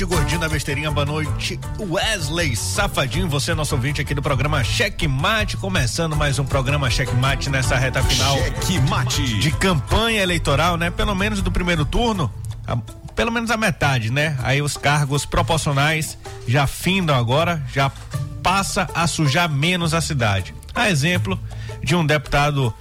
Noite, gordinho da besteirinha. Boa noite, Wesley Safadinho. Você, é nosso ouvinte aqui do programa Cheque Mate. Começando mais um programa Cheque Mate nessa reta final. De campanha eleitoral, né? Pelo menos do primeiro turno. A, pelo menos a metade, né? Aí os cargos proporcionais já findam agora, já passa a sujar menos a cidade. A exemplo de um deputado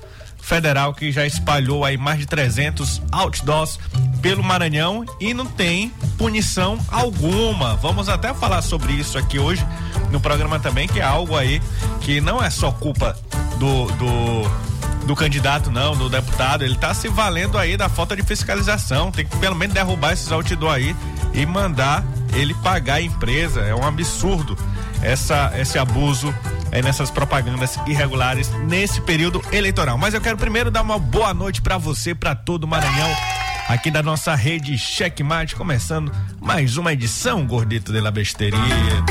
federal que já espalhou aí mais de 300 outdoors pelo Maranhão e não tem punição alguma. Vamos até falar sobre isso aqui hoje no programa também, que é algo aí que não é só culpa do, do do candidato, não, do deputado, ele está se valendo aí da falta de fiscalização. Tem que pelo menos derrubar esses outdoor aí e mandar ele pagar a empresa. É um absurdo essa, esse abuso nessas propagandas irregulares nesse período eleitoral. Mas eu quero primeiro dar uma boa noite para você, para todo o Maranhão aqui da nossa rede Checkmate, começando mais uma edição, Gordito de la Besteirinha.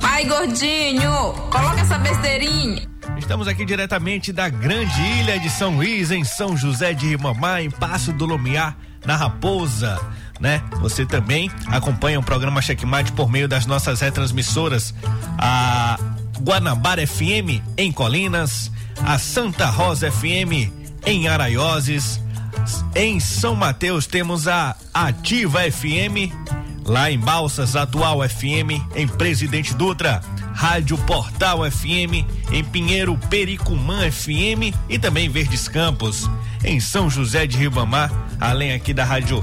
Vai, gordinho, coloca essa besteirinha. Estamos aqui diretamente da grande ilha de São Luís, em São José de Ribamar, em Passo do Lumiar, na Raposa. Né? Você também acompanha o programa Checkmate por meio das nossas retransmissoras, a Guanabara FM em Colinas, a Santa Rosa FM em Araioses, em São Mateus temos a Ativa FM, lá em Balsas, Atual FM, em Presidente Dutra, Rádio Portal FM, em Pinheiro Pericumã FM e também Verdes Campos. Em São José de Ribamar, além aqui da Rádio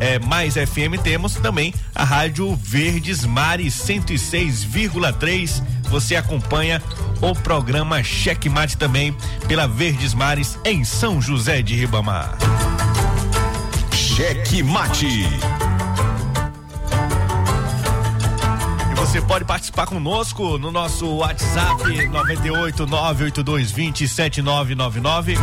é, Mais FM, temos também a Rádio Verdes Mares 106,3. Você acompanha o programa Checkmate também pela Verdes Mares em São José de Ribamar. Checkmate. Você pode participar conosco no nosso WhatsApp 98 982 27999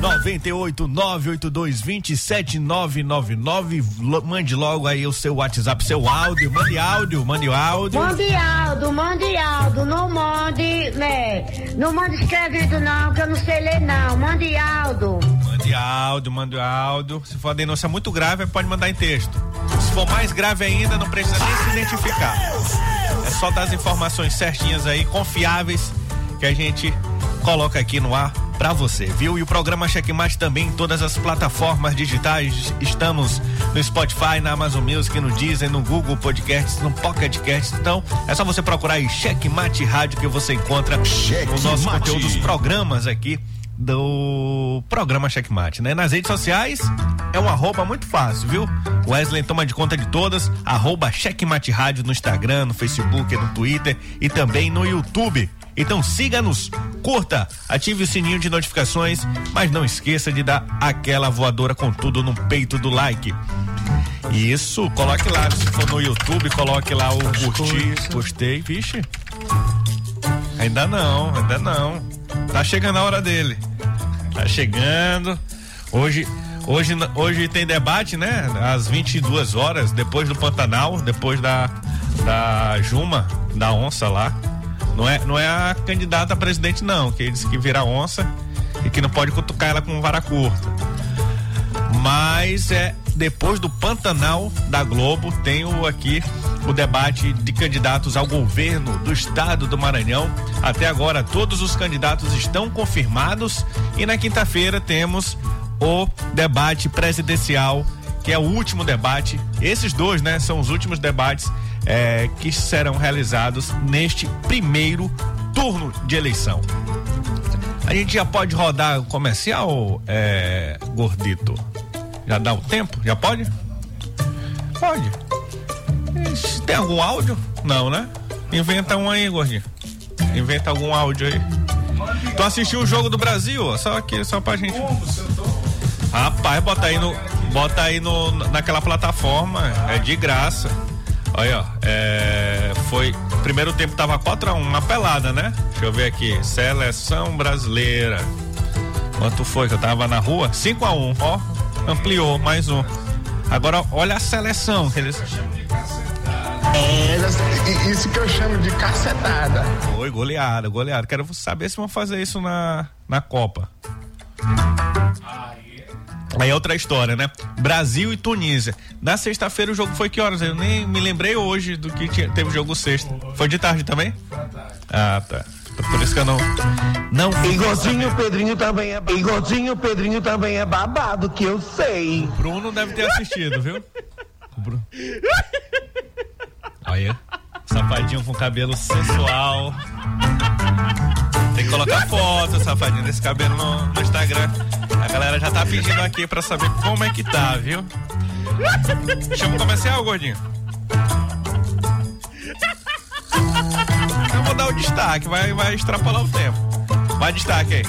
98 982 27999 mande logo aí o seu WhatsApp, seu áudio, mande áudio, mande áudio. Mande áudio, mande áudio, não mande, né? Não mande escrevendo não, que eu não sei ler não. Mande áudio. Mande áudio, mande áudio. Se for uma denúncia muito grave, pode mandar em texto. For mais grave ainda, não precisa nem se identificar. É só dar as informações certinhas aí, confiáveis, que a gente coloca aqui no ar para você, viu? E o programa Checkmate também em todas as plataformas digitais. Estamos no Spotify, na Amazon Music, no Deezer, no Google Podcasts, no Pocket Cast. Então, é só você procurar aí Checkmate Rádio que você encontra o nosso conteúdo, os programas aqui do programa Checkmate, né? Nas redes sociais é um arroba muito fácil, viu? Wesley toma de conta de todas, arroba Checkmate Rádio no Instagram, no Facebook, no Twitter e também no YouTube. Então siga-nos, curta, ative o sininho de notificações, mas não esqueça de dar aquela voadora com tudo no peito do like. Isso, coloque lá, se for no YouTube, coloque lá o curtir, gostei, vixe. Ainda não, ainda não. Tá chegando a hora dele. Tá chegando. Hoje, hoje, hoje tem debate, né? Às 22 horas, depois do Pantanal, depois da, da Juma, da onça lá. Não é, não é a candidata a presidente, não, que disse que vira onça e que não pode cutucar ela com vara curta. mas é depois do Pantanal da Globo, tenho aqui o debate de candidatos ao governo do estado do Maranhão. Até agora, todos os candidatos estão confirmados e na quinta-feira temos o debate presidencial, que é o último debate. Esses dois, né, são os últimos debates é, que serão realizados neste primeiro turno de eleição. A gente já pode rodar o comercial, é, gordito? Já dá o tempo? Já pode? Pode. Tem algum áudio? Não, né? Inventa um aí, gordinho. Inventa algum áudio aí. Tu assistiu o jogo do Brasil? Só aqui, só pra gente. Rapaz, bota aí no. Bota aí no, naquela plataforma. É de graça. Olha, ó, é, foi. Primeiro tempo tava 4x1, uma pelada, né? Deixa eu ver aqui. Seleção brasileira. Quanto foi que eu tava na rua? 5x1, ó. Ampliou, mais um. Agora, olha a seleção eles. É, isso que eu chamo de cacetada. Foi goleada, goleada. Quero saber se vão fazer isso na, na Copa. Aí é outra história, né? Brasil e Tunísia. Na sexta-feira o jogo foi que horas? Eu nem me lembrei hoje do que tinha, teve jogo sexta. Foi de tarde também? Ah, tá. Por isso que eu não. Não. Igualzinho o Pedrinho também é. Igualzinho o Pedrinho também é babado, que eu sei. Bruno deve ter assistido, viu? Bruno. Olha. Safadinho com cabelo sensual. Tem que colocar foto, safadinho, desse cabelo no, no, Instagram. A galera já tá pedindo aqui pra saber como é que tá, viu? Chama o comercial, gordinho. Eu vou dar o destaque, vai, vai extrapolar o tempo. Vai destaque aí.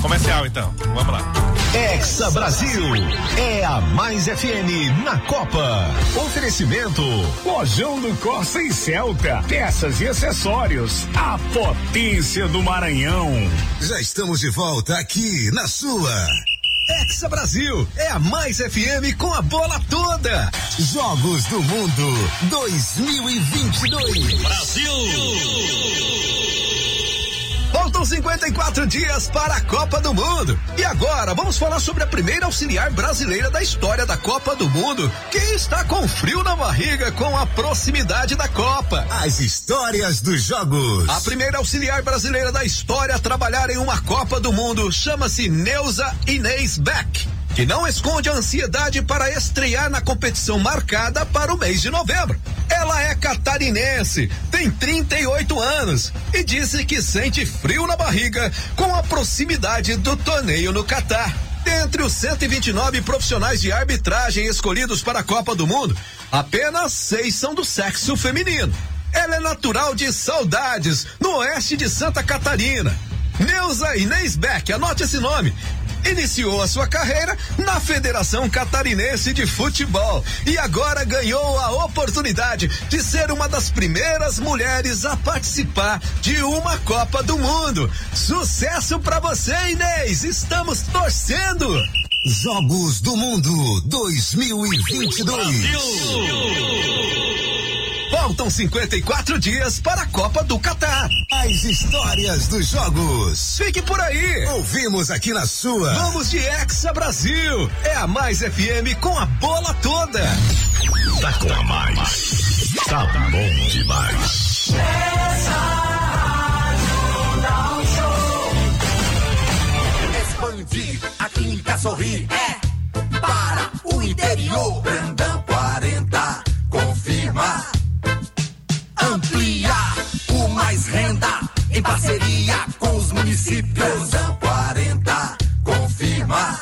Comercial então, vamos lá. Exa Brasil é a Mais FM na Copa. Oferecimento Lojão do Corsa e Celta, peças e acessórios, a potência do Maranhão. Já estamos de volta aqui na sua Exa Brasil é a Mais FM com a bola toda. Jogos do Mundo 2022. Brasil! Faltam 54 dias para a Copa do Mundo. E agora vamos falar sobre a primeira auxiliar brasileira da história da Copa do Mundo, que está com frio na barriga com a proximidade da Copa. As histórias dos jogos. A primeira auxiliar brasileira da história a trabalhar em uma Copa do Mundo chama-se Neuza Inês Beck que não esconde a ansiedade para estrear na competição marcada para o mês de novembro. Ela é catarinense, tem 38 anos e disse que sente frio na barriga com a proximidade do torneio no Catar. Dentre os 129 profissionais de arbitragem escolhidos para a Copa do Mundo, apenas seis são do sexo feminino. Ela é natural de Saudades, no oeste de Santa Catarina. Neuza Inês Beck, anote esse nome, iniciou a sua carreira na Federação Catarinense de Futebol e agora ganhou a oportunidade de ser uma das primeiras mulheres a participar de uma Copa do Mundo. Sucesso para você, Inês! Estamos torcendo! Jogos do Mundo 2022. Brasil. Faltam 54 dias para a Copa do Catar. As histórias dos jogos. Fique por aí. Ouvimos aqui na sua. Vamos de Hexa Brasil. É a Mais FM com a bola toda. Tá com a mais. Tá bom demais. Essa rádio dá um show. Expandir a clínica sorri. É para o interior. Brandão 40. Confirma renda em parceria com os municípios. São 40, confirma.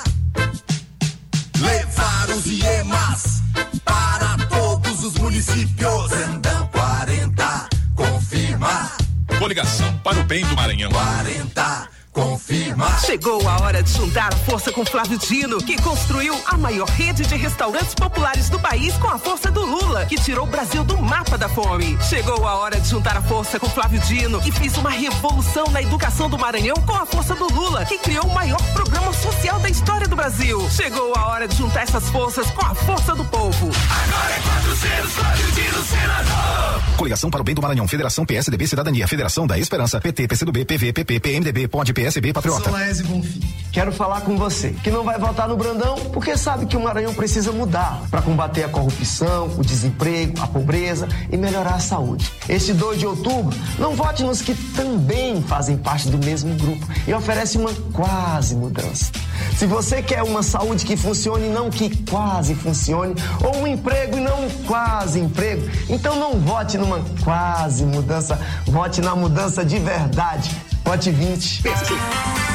Levar os IEMAS para todos os municípios. Andam 40, confirma. Coligação para o bem do Maranhão. 40 Confirma. Chegou a hora de juntar a força com Flávio Dino, que construiu a maior rede de restaurantes populares do país com a força do Lula, que tirou o Brasil do mapa da fome. Chegou a hora de juntar a força com Flávio Dino, que fez uma revolução na educação do Maranhão com a força do Lula, que criou o maior programa social da história do Brasil. Chegou a hora de juntar essas forças com a força do povo. Agora é 400, Flávio Dino, senador. Coligação para o bem do Maranhão, Federação PSDB Cidadania, Federação da Esperança, PT, PCdoB, PV, PP, PMDB, POD, PSB, Patriota. Laésio Bonfim. Quero falar com você, que não vai votar no Brandão porque sabe que o Maranhão precisa mudar para combater a corrupção, o desemprego, a pobreza e melhorar a saúde. Este 2 de outubro, não vote nos que também fazem parte do mesmo grupo e oferece uma quase mudança. Se você quer uma saúde que funcione e não que quase funcione, ou um emprego e não um quase emprego, então não vote numa quase mudança, vote na mudança de verdade. Vote 20.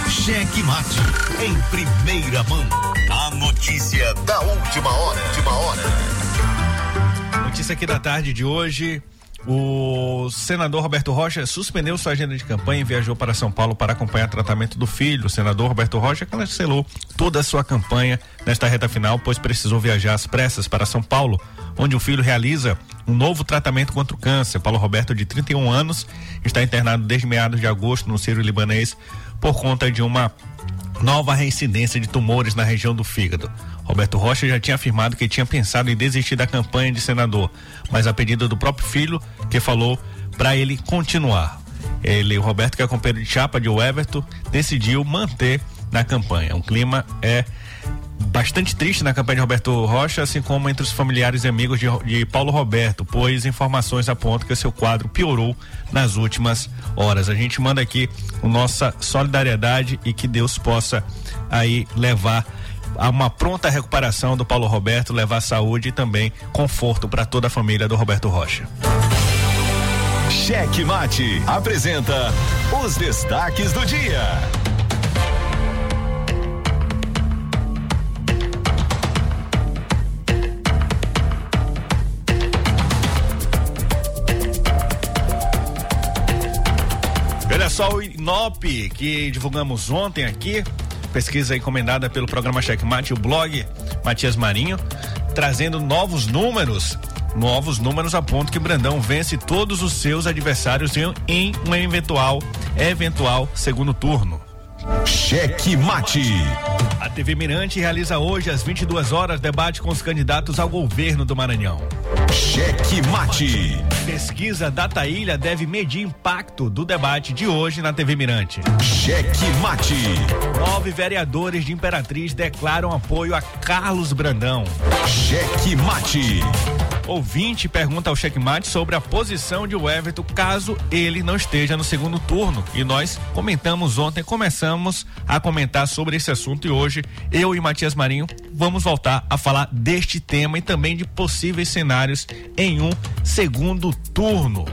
Cheque Mate em primeira mão. A notícia da última hora. Última hora. Notícia aqui da tarde de hoje. O senador Roberto Rocha suspendeu sua agenda de campanha e viajou para São Paulo para acompanhar o tratamento do filho. O senador Roberto Rocha cancelou toda a sua campanha nesta reta final, pois precisou viajar às pressas para São Paulo, onde o filho realiza um novo tratamento contra o câncer. Paulo Roberto, de 31 anos, está internado desde meados de agosto no Ciro Libanês por conta de uma nova reincidência de tumores na região do fígado. Roberto Rocha já tinha afirmado que tinha pensado em desistir da campanha de senador, mas a pedido do próprio filho, que falou para ele continuar. Ele, o Roberto, que é companheiro de chapa de Everton, decidiu manter na campanha. O clima é bastante triste na campanha de Roberto Rocha, assim como entre os familiares e amigos de, de, Paulo Roberto, pois informações apontam que seu quadro piorou nas últimas horas. A gente manda aqui nossa solidariedade e que Deus possa aí levar a uma pronta recuperação do Paulo Roberto, levar saúde e também conforto para toda a família do Roberto Rocha. Cheque Mate apresenta os destaques do dia. Olha só o INOP que divulgamos ontem aqui, pesquisa encomendada pelo programa Checkmate, o blog Matias Marinho, trazendo novos números. Novos números apontam que Brandão vence todos os seus adversários em um eventual, eventual segundo turno. Cheque Mate. A TV Mirante realiza hoje às 22 horas debate com os candidatos ao governo do Maranhão. Cheque Mate. Pesquisa Data Ilha deve medir impacto do debate de hoje na TV Mirante. Cheque Mate. Nove vereadores de Imperatriz declaram apoio a Carlos Brandão. Cheque Mate. Ouvinte pergunta ao Checkmate sobre a posição de Everton caso ele não esteja no segundo turno. E nós comentamos ontem, começamos a comentar sobre esse assunto e hoje eu e Matias Marinho vamos voltar a falar deste tema e também de possíveis cenários em um segundo turno.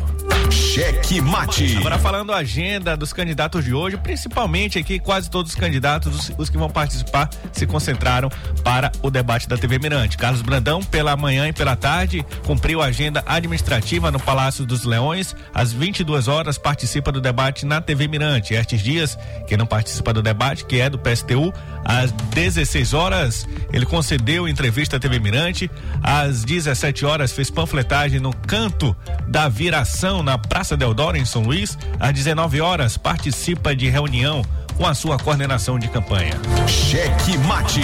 Cheque Mate. Agora falando a agenda dos candidatos de hoje, principalmente aqui quase todos os candidatos, os, os, que vão participar, se concentraram para o debate da TV Mirante. Carlos Brandão, pela manhã e pela tarde, cumpriu a agenda administrativa no Palácio dos Leões. Às 22 horas participa do debate na TV Mirante. Estes dias, quem não participa do debate, que é do PSTU, às 16 horas, ele concedeu entrevista à TV Mirante. Às 17 horas, fez panfletagem no canto da viração na Praça Deodoro, em São Luís. Às 19 horas, participa de reunião com a sua coordenação de campanha. Cheque Mate.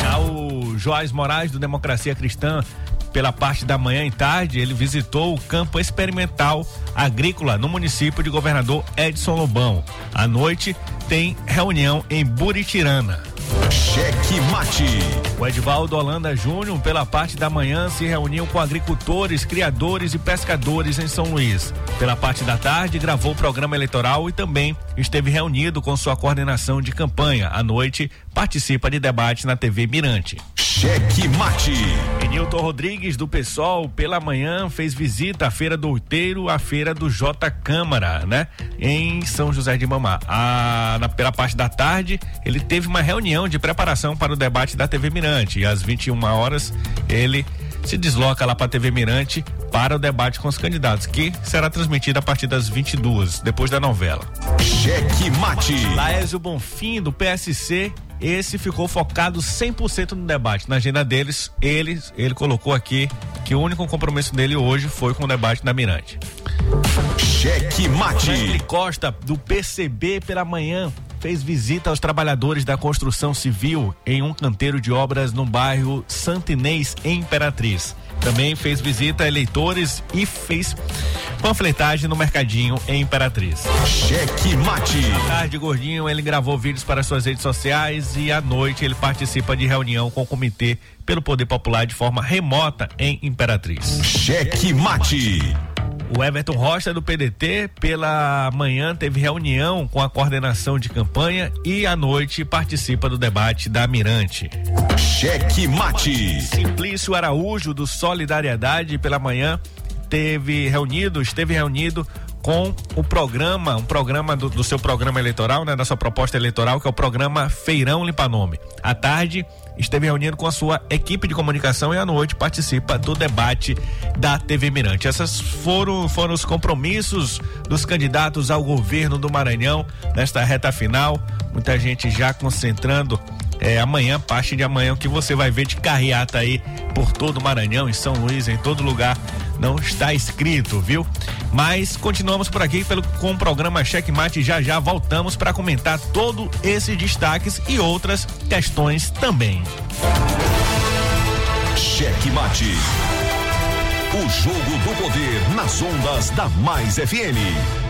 Já o Joás Moraes, do Democracia Cristã, pela parte da manhã e tarde, ele visitou o campo experimental agrícola no município de Governador Edson Lobão. À noite, tem reunião em Buritirana. Cheque Mate. O Edvaldo Holanda Júnior, pela parte da manhã, se reuniu com agricultores, criadores e pescadores em São Luís. Pela parte da tarde, gravou o programa eleitoral e também esteve reunido com sua coordenação de campanha. À noite, participa de debate na TV Mirante. Cheque Mate. Nilton Rodrigues, do PSOL, pela manhã, fez visita à Feira do Outeiro, à Feira do J Câmara, né? Em São José de Mamá. A, na, pela parte da tarde, ele teve uma reunião de preparação para o debate da TV Mirante. E às 21 horas, ele se desloca lá para a TV Mirante para o debate com os candidatos, que será transmitido a partir das 22, depois da novela. Cheque Mate. Laésio Bonfim, do PSC, esse ficou focado 100% no debate. Na agenda deles, ele, ele colocou aqui que o único compromisso dele hoje foi com o debate da Mirante. Cheque Mate. Wesley Costa, do PCB, pela manhã, fez visita aos trabalhadores da construção civil em um canteiro de obras no bairro Santinês, em Imperatriz. Também fez visita a eleitores e fez panfletagem no mercadinho em Imperatriz. Cheque mate. À tarde, Gordinho, ele gravou vídeos para suas redes sociais e à noite ele participa de reunião com o comitê pelo Poder Popular de forma remota em Imperatriz. Cheque mate. O Everton Rocha do PDT pela manhã teve reunião com a coordenação de campanha e à noite participa do debate da Mirante. Cheque mate. Simplício Araújo do Solidariedade pela manhã teve reunido, esteve reunido com o programa, um programa do, do, seu programa eleitoral, né, da sua proposta eleitoral, que é o programa Feirão Limpa Nome. À tarde, esteve reunido com a sua equipe de comunicação e à noite participa do debate da TV Mirante. Essas foram, foram os compromissos dos candidatos ao governo do Maranhão nesta reta final. Muita gente já concentrando é, amanhã, parte de amanhã, o que você vai ver de carreata aí por todo o Maranhão, em São Luís, em todo lugar, não está escrito, viu? Mas continuamos por aqui pelo, com o programa Checkmate. Já já voltamos para comentar todos esses destaques e outras questões também. Checkmate. O jogo do poder nas ondas da Mais FM.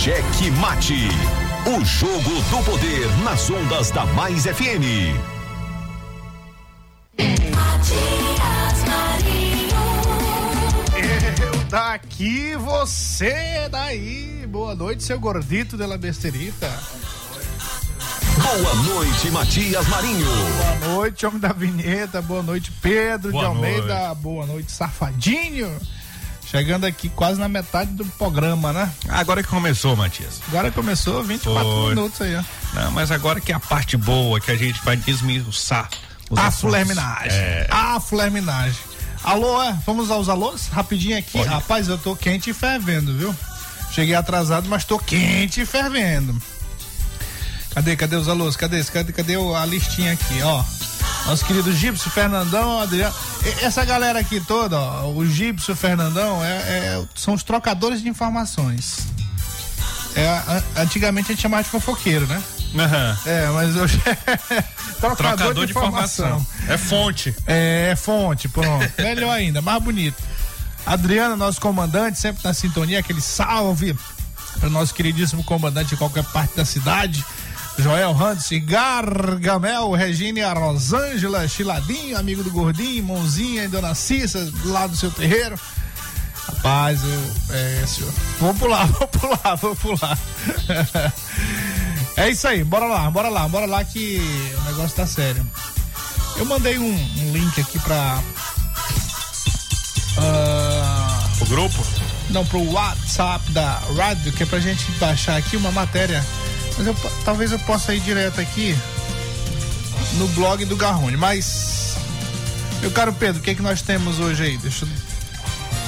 Cheque Mate. O jogo do poder nas ondas da Mais FM. Eu daqui, você daí. Boa noite, seu gordito de la besterita. Boa noite, Matias Marinho. Boa noite, homem da vinheta. Boa noite, Pedro Boa de Almeida. noite. Boa noite, safadinho. Chegando aqui quase na metade do programa, né? Agora que começou, Matias. Agora começou 24 Foi. minutos aí, ó. Não, mas agora que é a parte boa que a gente vai desmiuçar. A assuntos. flerminagem. É. A flerminagem. Alô, é? Vamos aos alôs? Rapidinho aqui. Pode. Rapaz, eu tô quente e fervendo, viu? Cheguei atrasado, mas tô quente e fervendo. Cadê, cadê os alôs? Cadê, cadê, cadê o- a listinha aqui, ó? Nosso querido Gipsy, Fernandão, Adriano. E- Essa galera aqui toda, ó, o Gipsy, Fernandão, é, é- são os trocadores de informações. É, antigamente a gente chamava de fofoqueiro, né? Aham. É, mas eu. trocador, Trocador de informação. É fonte. É, fonte, pronto. Melhor ainda, mais bonito. Adriana, nosso comandante, sempre na sintonia, aquele salve para nosso queridíssimo comandante de qualquer parte da cidade. Joel Hans, Gargamel, Regina Rosângela, Chiladinho, amigo do Gordinho, Mãozinha e Dona Cissa, lá do seu terreiro. Rapaz, eu. É, senhor. Vou pular, vou pular, vou pular. É isso aí, bora lá, bora lá, bora lá que o negócio tá sério. Eu mandei um, um link aqui pra. ah, O grupo? não, pro WhatsApp da rádio, que é pra gente baixar aqui uma matéria. Mas eu, talvez eu possa ir direto aqui no blog do Garrone. Mas, meu caro Pedro, o que, é que nós temos hoje aí? Deixa eu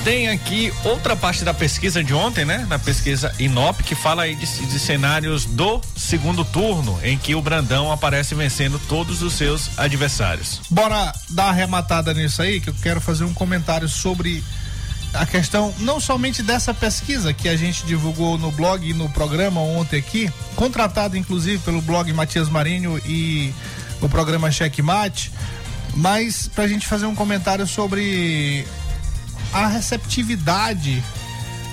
Tem aqui outra parte da pesquisa de ontem, né? Da pesquisa Inop, que fala aí de, de cenários do segundo turno, em que o Brandão aparece vencendo todos os seus adversários. Bora dar uma arrematada nisso aí, que eu quero fazer um comentário sobre a questão não somente dessa pesquisa que a gente divulgou no blog e no programa ontem aqui, contratado inclusive pelo blog Matias Marinho e o programa Checkmate, mas para a gente fazer um comentário sobre a receptividade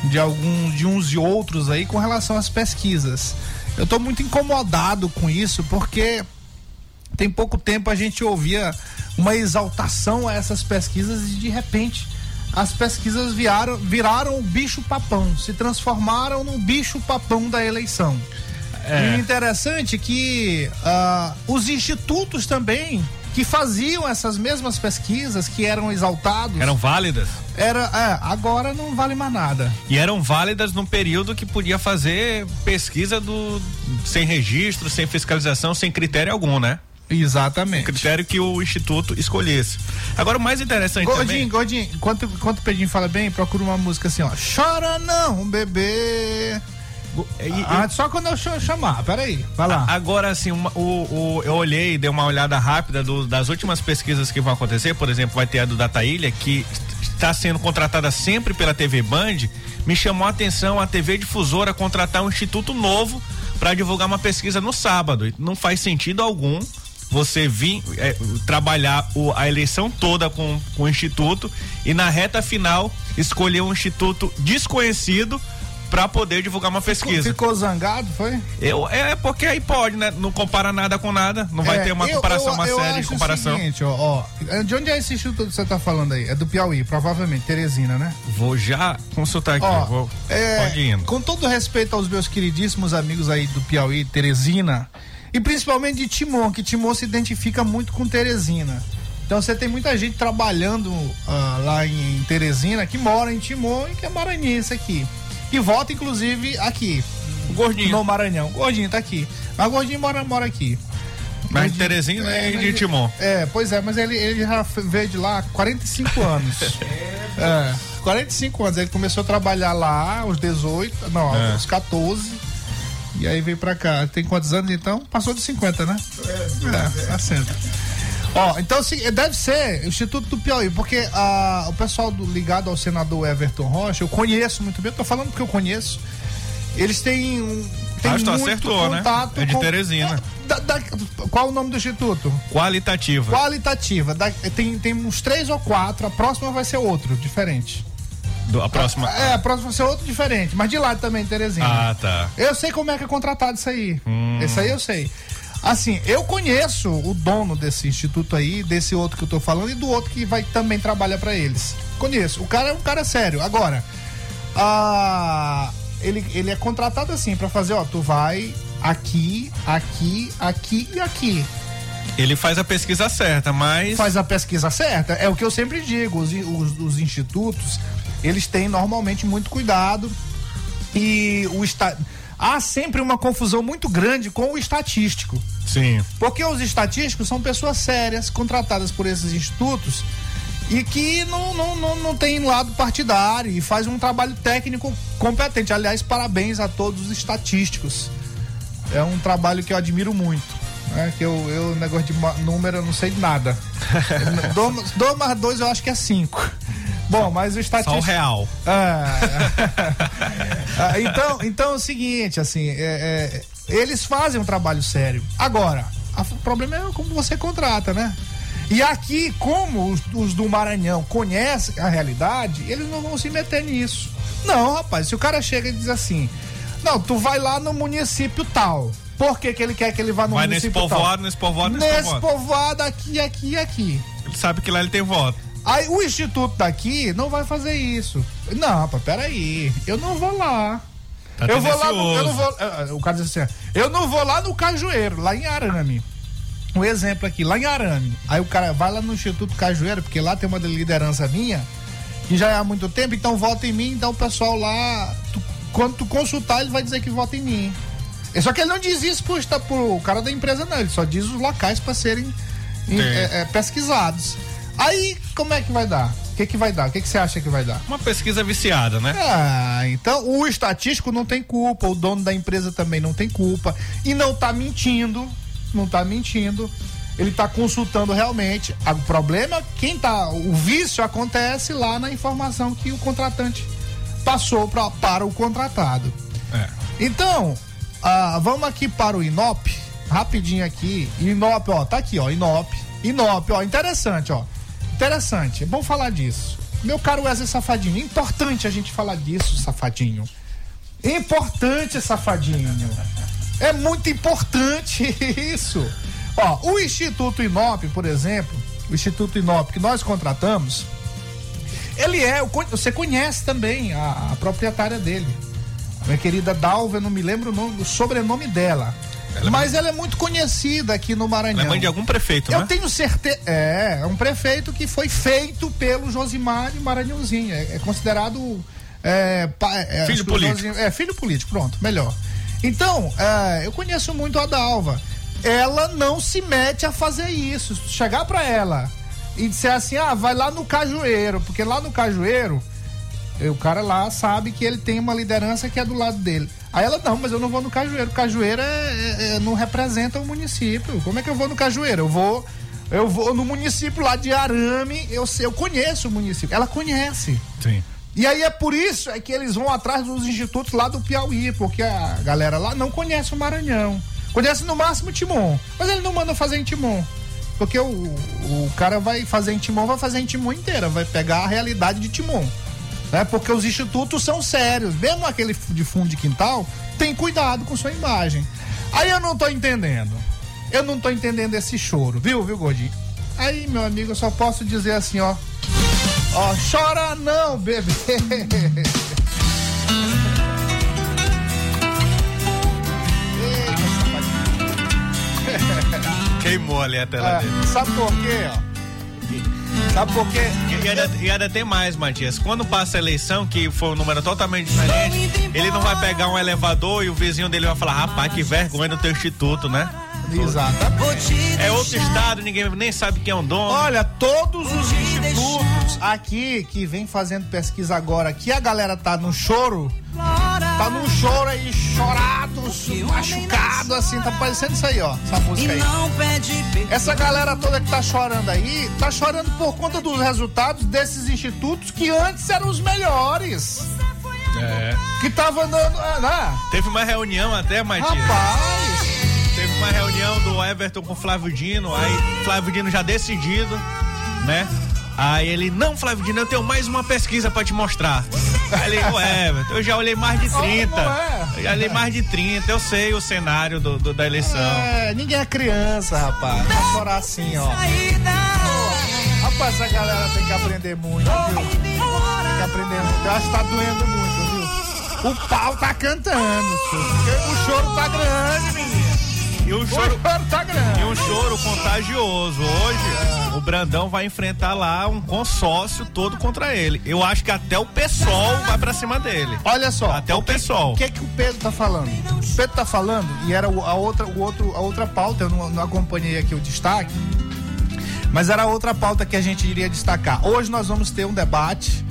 de alguns de uns e outros aí com relação às pesquisas. Eu estou muito incomodado com isso porque tem pouco tempo a gente ouvia uma exaltação a essas pesquisas e de repente as pesquisas viraram, viraram o bicho papão, se transformaram no bicho papão da eleição. É. E o interessante é que ah, os institutos também que faziam essas mesmas pesquisas, que eram exaltados, Eram válidas? era, é, agora não vale mais nada. E eram válidas num período que podia fazer pesquisa do sem registro, sem fiscalização, sem critério algum, né? Exatamente. Critério que o instituto escolhesse. Agora o mais interessante Gordinho, também. Gordinho, enquanto, enquanto o Pedrinho fala bem, procura uma música assim, ó. Chora não, bebê. E- Ah, só quando eu ch- chamar, peraí, vai lá. Agora, assim, uma- o, o- eu olhei, dei uma olhada rápida do- das últimas pesquisas que vão acontecer. Por exemplo, vai ter a do Data Ilha, que está sendo contratada sempre pela TV Band. Me chamou a atenção a TV Difusora contratar um instituto novo para divulgar uma pesquisa no sábado. Não faz sentido algum você vir é, trabalhar o- a eleição toda com, com o instituto e na reta final escolher um instituto desconhecido para poder divulgar uma pesquisa. Ficou zangado, foi? Eu, é porque aí pode, né? Não compara nada com nada. Não vai É, ter uma eu- comparação, eu- uma série de comparação. O seguinte, ó, ó, de onde é esse instituto que você tá falando aí? É do Piauí, provavelmente, Teresina, né? Vou já consultar aqui. Ó, vou, é, pode ir indo. com todo respeito aos meus queridíssimos amigos aí do Piauí, Teresina, e principalmente de Timon, que Timon se identifica muito com Teresina. Então você tem muita gente trabalhando ah, lá em, em Teresina que mora em Timon e que é maranhense aqui. E vota, inclusive, aqui. O Gordinho. No Maranhão. O Gordinho tá aqui. Mas o Gordinho mora, mora aqui. Mas Gordinho- Terezinha é, mas de Timon. É, pois é, mas ele, ele já veio de lá há 45 anos. é, 45 anos. Ele começou a trabalhar lá aos 18, não, É. aos 14. E aí veio pra cá. Tem quantos anos então? Passou de 50, né? É, tá sendo. Ó, então assim, deve ser o Instituto do Piauí, porque ah, o pessoal do- ligado ao senador Everton Rocha, eu conheço muito bem, eu tô falando porque eu conheço. Eles têm um. Tem Acho muito acertou, né? contato É de com- Teresina. Da- da- qual o nome do instituto? Qualitativa. Qualitativa. Da- tem, tem uns três ou quatro. A próxima vai ser outro, diferente. Do- a próxima. É, a próxima vai ser outro diferente. Mas de lá também, Terezinha. Ah, tá. Eu sei como é que é contratado isso aí. Hum. Esse aí eu sei. Assim, eu conheço o dono desse instituto aí, desse outro que eu tô falando e do outro que vai também trabalhar pra eles. Conheço. O cara é um cara sério. Agora, ah, ele, ele é contratado assim pra fazer, ó, tu vai aqui, aqui, aqui e aqui. Ele faz a pesquisa certa, mas. Faz a pesquisa certa. É o que eu sempre digo. Os, os, os institutos, eles têm normalmente muito cuidado. E o esta... há sempre uma confusão muito grande com o estatístico. Sim. Porque os estatísticos são pessoas sérias, contratadas por esses institutos e que não, não, não, não tem lado partidário e faz um trabalho técnico competente. Aliás, parabéns a todos os estatísticos. É um trabalho que eu admiro muito. Né? Que eu, eu, negócio de número, eu não sei de nada. dois, dois mais dois eu acho que é cinco. Bom, mas o estatístico. Só o real. É. Ah, então, então é o seguinte, assim, é, é, eles fazem um trabalho sério. Agora, a- o problema é como você contrata, né? E aqui, como os, os do Maranhão conhecem a realidade, eles não vão se meter nisso. Não, rapaz, se o cara chega e diz assim, não, tu vai lá no município tal. Por que, que ele quer que ele vá no Vai nesse município povoado, tal? nesse povoado, nesse, Nesse povoado. povoado aqui, aqui e aqui. Ele sabe que lá ele tem voto. Aí o instituto daqui não vai fazer isso. Não, rapaz, peraí. Eu não vou lá. Tá eu vou lá no, eu não vou, eh, o cara diz assim, eu não vou lá no Cajueiro, lá em Arame. Um exemplo aqui, lá em Arame. Aí o cara vai lá no Instituto Cajueiro, porque lá tem uma liderança minha, que já é há muito tempo, então vota em mim, então o pessoal lá, tu- quando tu consultar, ele vai dizer que vota em mim. É Só que ele não diz isso pro, esta- pro cara da empresa, não. Ele só diz os locais para serem em- é, é, pesquisados. Aí, como é que vai dar? O que, que vai dar? O que, que você acha que vai dar? Uma pesquisa viciada, né? Ah, então o estatístico não tem culpa, o dono da empresa também não tem culpa e não tá mentindo, não tá mentindo. ele está consultando realmente. O problema, quem tá. O vício acontece lá na informação que o contratante passou pra, para o contratado. É. Então, ah, vamos aqui para o Inop, rapidinho aqui. Inop, ó, tá aqui, ó, Inop. Inop, ó, interessante, ó. Interessante, é bom falar disso. Meu caro Wesley Safadinho, importante a gente falar disso, Safadinho. Importante, Safadinho. É muito importante isso. Ó, o Instituto Inop, por exemplo, o Instituto Inop que nós contratamos, ele é, você conhece também a, a proprietária dele. Minha querida Dalva, eu não me lembro o, nome, o sobrenome dela. mas ela é muito conhecida aqui no Maranhão. Ela é mãe de algum prefeito, Eu né? tenho certeza. É, é um prefeito que foi feito pelo Josimar de Maranhãozinho. É, é considerado. é, é, Filho político. É, filho político, pronto, melhor. Então, é, eu conheço muito a Dalva. Ela não se mete a fazer isso. Chegar pra ela e disser assim, ah, vai lá no Cajueiro, porque lá no Cajueiro, o cara lá sabe que ele tem uma liderança que é do lado dele. Aí ela, não, mas eu não vou no Cajueiro. Cajueiro é, é- é- não representa o município. Como é que eu vou no Cajueiro? Eu vou. Eu vou no município lá de Arame, eu sei, eu conheço o município. Ela conhece. Sim. E aí é por isso é que eles vão atrás dos institutos lá do Piauí, porque a galera lá não conhece o Maranhão. Conhece no máximo Timon. Mas ele não manda fazer em Timon. Porque o, o cara vai fazer em Timon, vai fazer em Timon inteira, vai pegar a realidade de Timon. Né? Porque os institutos são sérios. Mesmo aquele de fundo de quintal, tem cuidado com sua imagem. Aí eu não tô entendendo. Eu não tô entendendo esse choro, viu, viu, Gordinho? Aí, meu amigo, eu só posso dizer assim, ó. Ó, chora não, bebê. Queimou ali a tela É, dele. sabe por quê, ó? Sabe por quê? E ainda, e ainda tem mais, Matias. Quando passa a eleição, que foi um número totalmente diferente, ele não vai pegar um elevador e o vizinho dele vai falar: rapaz, que vergonha do teu instituto, né? Exatamente. É outro estado, ninguém nem sabe quem é o dono. Olha, todos os institutos aqui que vem fazendo pesquisa agora, que a galera tá no choro, tá num choro aí, chorado, machucado, assim, tá parecendo isso aí, ó, essa música aí. Essa galera toda que tá chorando aí, tá chorando por conta dos resultados desses institutos que antes eram os melhores. É. Que tava andando. Ah, né? Teve uma reunião até, Matias. Rapaz! Teve uma reunião do Everton com o Flávio Dino, aí Flávio Dino já decidido, né? Aí ele, não, Flávio Dino, eu tenho mais uma pesquisa pra te mostrar. Aí ele, Everton, eu já olhei mais de 30. Eu já olhei mais de 30, eu sei o cenário do, do- da eleição. É, ninguém é criança, rapaz. Vai chorar assim, ó. Pô, Rapaz, essa galera tem que aprender muito, viu? Tem que aprender muito. Eu acho que tá doendo muito, viu? O pau tá cantando, o choro tá grande, menino. E o choro tá grande. E um choro contagioso. Hoje, o Brandão vai enfrentar lá um consórcio todo contra ele. Eu acho que até o PSOL vai pra cima dele. Olha só. Até o PSOL. O que que o Pedro tá falando? O Pedro tá falando, e era o- a outra, o outro, a outra pauta, eu não, não acompanhei aqui o destaque, mas era a outra pauta que a gente iria destacar. Hoje nós vamos ter um debate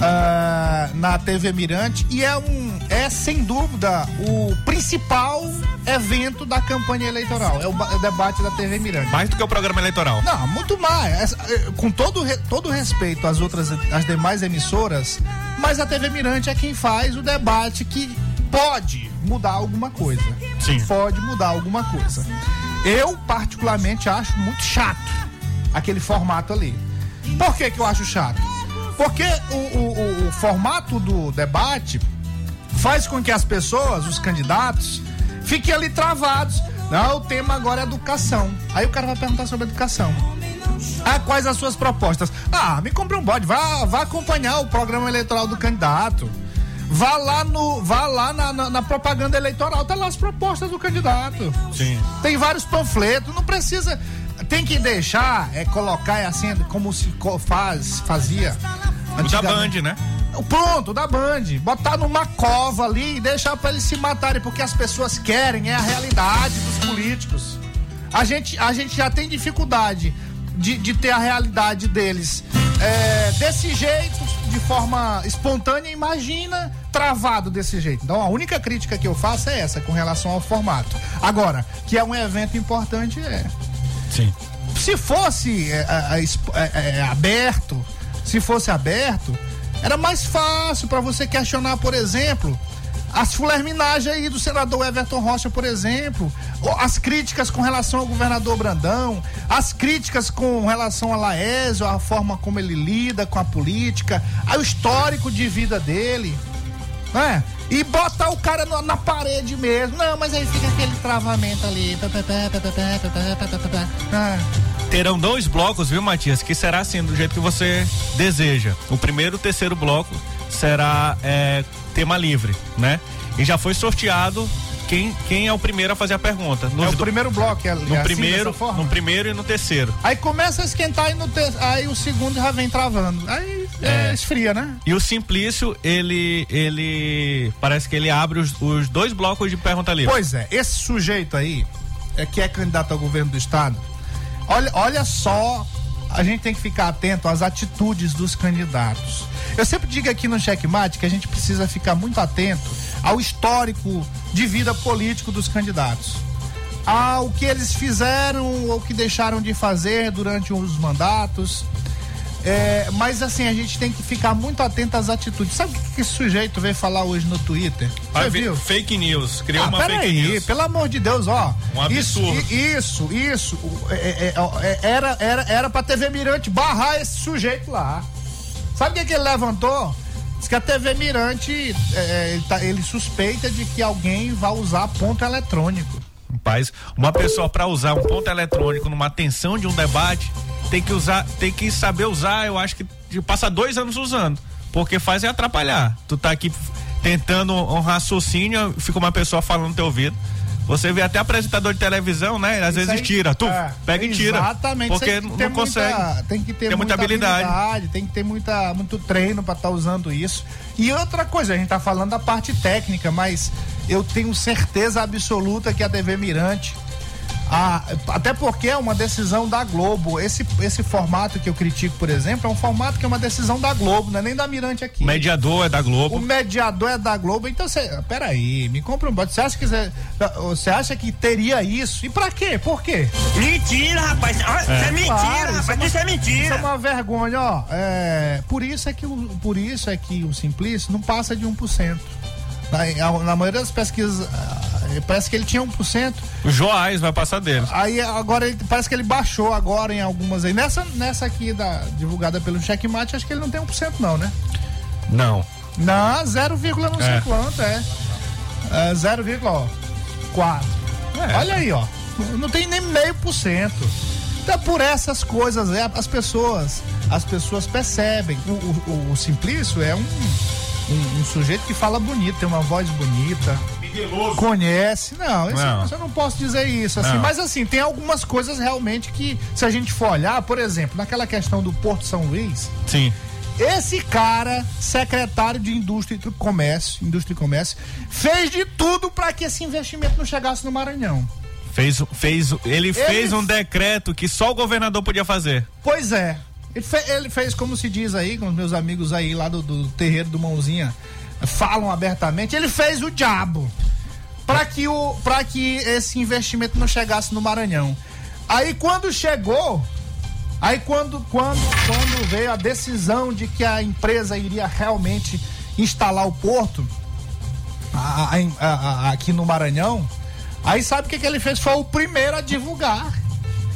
ah, na TV Mirante e é um é sem dúvida o principal evento da campanha eleitoral. É o, é debate da TV Mirante. Mais do que o programa eleitoral. Não, muito mais. Eh, Com todo, todo respeito às outras, às demais emissoras, mas a TV Mirante é quem faz o debate que pode mudar alguma coisa. Sim. Pode mudar alguma coisa. Eu, particularmente, acho muito chato aquele formato ali. Por que, que eu acho chato? Porque o, o- o- formato do debate faz com que as pessoas, os candidatos, fiquem ali travados. Não, o tema agora é educação. Aí o cara vai perguntar sobre educação. Ah, quais as suas propostas? Ah, me compre um bode, vá, vá acompanhar o programa eleitoral do candidato. Vá lá no, vá lá na, na- na propaganda eleitoral, tá lá as propostas do candidato. Sim. Tem vários panfletos, não precisa. Tem que deixar, é colocar é assim, como se faz, fazia. O da. Band, né? Pronto, da Band. Botar numa cova ali e deixar pra eles se matarem, porque as pessoas querem, é a realidade dos políticos. A gente, a gente já tem dificuldade de, de ter a realidade deles é, desse jeito, de forma espontânea, imagina travado desse jeito. Então a única crítica que eu faço é essa com relação ao formato. Agora, que é um evento importante, é. Sim. Se fosse é, é, é, aberto, se fosse aberto, era mais fácil para você questionar, por exemplo, as fulerminagens aí do senador Everton Rocha, por exemplo, as críticas com relação ao governador Brandão, as críticas com relação a Laésio, a forma como ele lida com a política, o histórico de vida dele, né? E botar o cara na, na parede mesmo. Não, mas aí fica aquele travamento ali. Ah. Terão dois blocos, viu, Matias? Que será assim, do jeito que você deseja. O primeiro e o terceiro bloco será é, tema livre, né? E já foi sorteado quem, quem é o primeiro a fazer a pergunta. Nos é o do... primeiro bloco, é, no é primeiro, assim no primeiro e no terceiro. Aí começa a esquentar e no te... aí o segundo já vem travando. Aí é, é, esfria, né? E o Simplício, ele ele parece que ele abre os, os dois blocos de pergunta livre. Pois é, esse sujeito aí é que é candidato ao governo do estado. Olha, olha só a gente tem que ficar atento às atitudes dos candidatos. Eu sempre digo aqui no Checkmate que a gente precisa ficar muito atento ao histórico de vida político dos candidatos. Ao que eles fizeram ou que deixaram de fazer durante os mandatos. É, mas assim, a gente tem que ficar muito atento às atitudes. Sabe o que, que esse sujeito veio falar hoje no Twitter? Viu? Fake news, criou ah, uma fake aí, news. Pelo amor de Deus, ó. Um absurdo. Isso, isso, isso. É, é, é, era, era, era pra TV Mirante barrar esse sujeito lá. Sabe o que, que ele levantou? Diz que a TV Mirante, é, ele, tá, ele suspeita de que alguém vai usar ponto eletrônico. Rapaz, uma pessoa para usar um ponto eletrônico numa tensão de um debate tem que usar, tem que saber usar, eu acho que passa dois anos usando. Porque faz é atrapalhar. Tu tá aqui tentando um raciocínio, fica uma pessoa falando no teu ouvido. Você vê até apresentador de televisão, né? Às Isso vezes aí, tira, tu é, pega e tira. Exatamente. Porque não muita, consegue. Tem que ter muita, muita habilidade. habilidade. Tem que ter muita, muito treino para estar tá usando isso. E outra coisa, a gente tá falando da parte técnica, mas eu tenho certeza absoluta que a TV Mirante ah, até porque é uma decisão da Globo. Esse, esse formato que eu critico, por exemplo, é um formato que é uma decisão da Globo, não é nem da Mirante aqui. O mediador é da Globo. O mediador é da Globo. Então você. Peraí, me compra um bote. Você acha que você acha que teria isso? E pra quê? Por quê? Mentira, rapaz. Isso é, é mentira, claro, rapaz. Isso é, uma, isso é mentira. Isso é uma vergonha, ó. É, por isso é que o, por isso é que o Simplício não passa de 1%. Na, na maioria das pesquisas, ah, parece que ele tinha 1%. O Joás vai passar dele. Aí agora ele, parece que ele baixou agora em algumas aí. Nessa, nessa aqui da, divulgada pelo Checkmate, acho que ele não tem 1% não, né? Não. Não, 0, não sei é. quanto, é. é 0,4. É. Olha aí, ó. Não tem nem meio por cento. Então por essas coisas, é, as pessoas, as pessoas percebem. O, o, o Simplício é um um, um, sujeito que fala bonito, tem uma voz bonita. Migueloso. Conhece. Não, isso, não. eu não posso dizer isso. Assim, mas assim, tem algumas coisas realmente que, se a gente for olhar, por exemplo, naquela questão do Porto São Luís. Sim. Esse cara, secretário de Indústria e Comércio, Indústria e Comércio, fez de tudo para que esse investimento não chegasse no Maranhão. Fez, fez, ele, ele fez um decreto que só o governador podia fazer. Pois é. Ele, fe, ele, fez, como se diz aí, com os meus amigos aí lá do, do terreiro do Mãozinha, falam abertamente, ele fez o diabo para que, o, que esse investimento não chegasse no Maranhão. Aí quando chegou, aí quando, quando, quando veio a decisão de que a empresa iria realmente instalar o porto a, a, a, aqui no Maranhão, aí sabe o que, que ele fez? Foi o primeiro a divulgar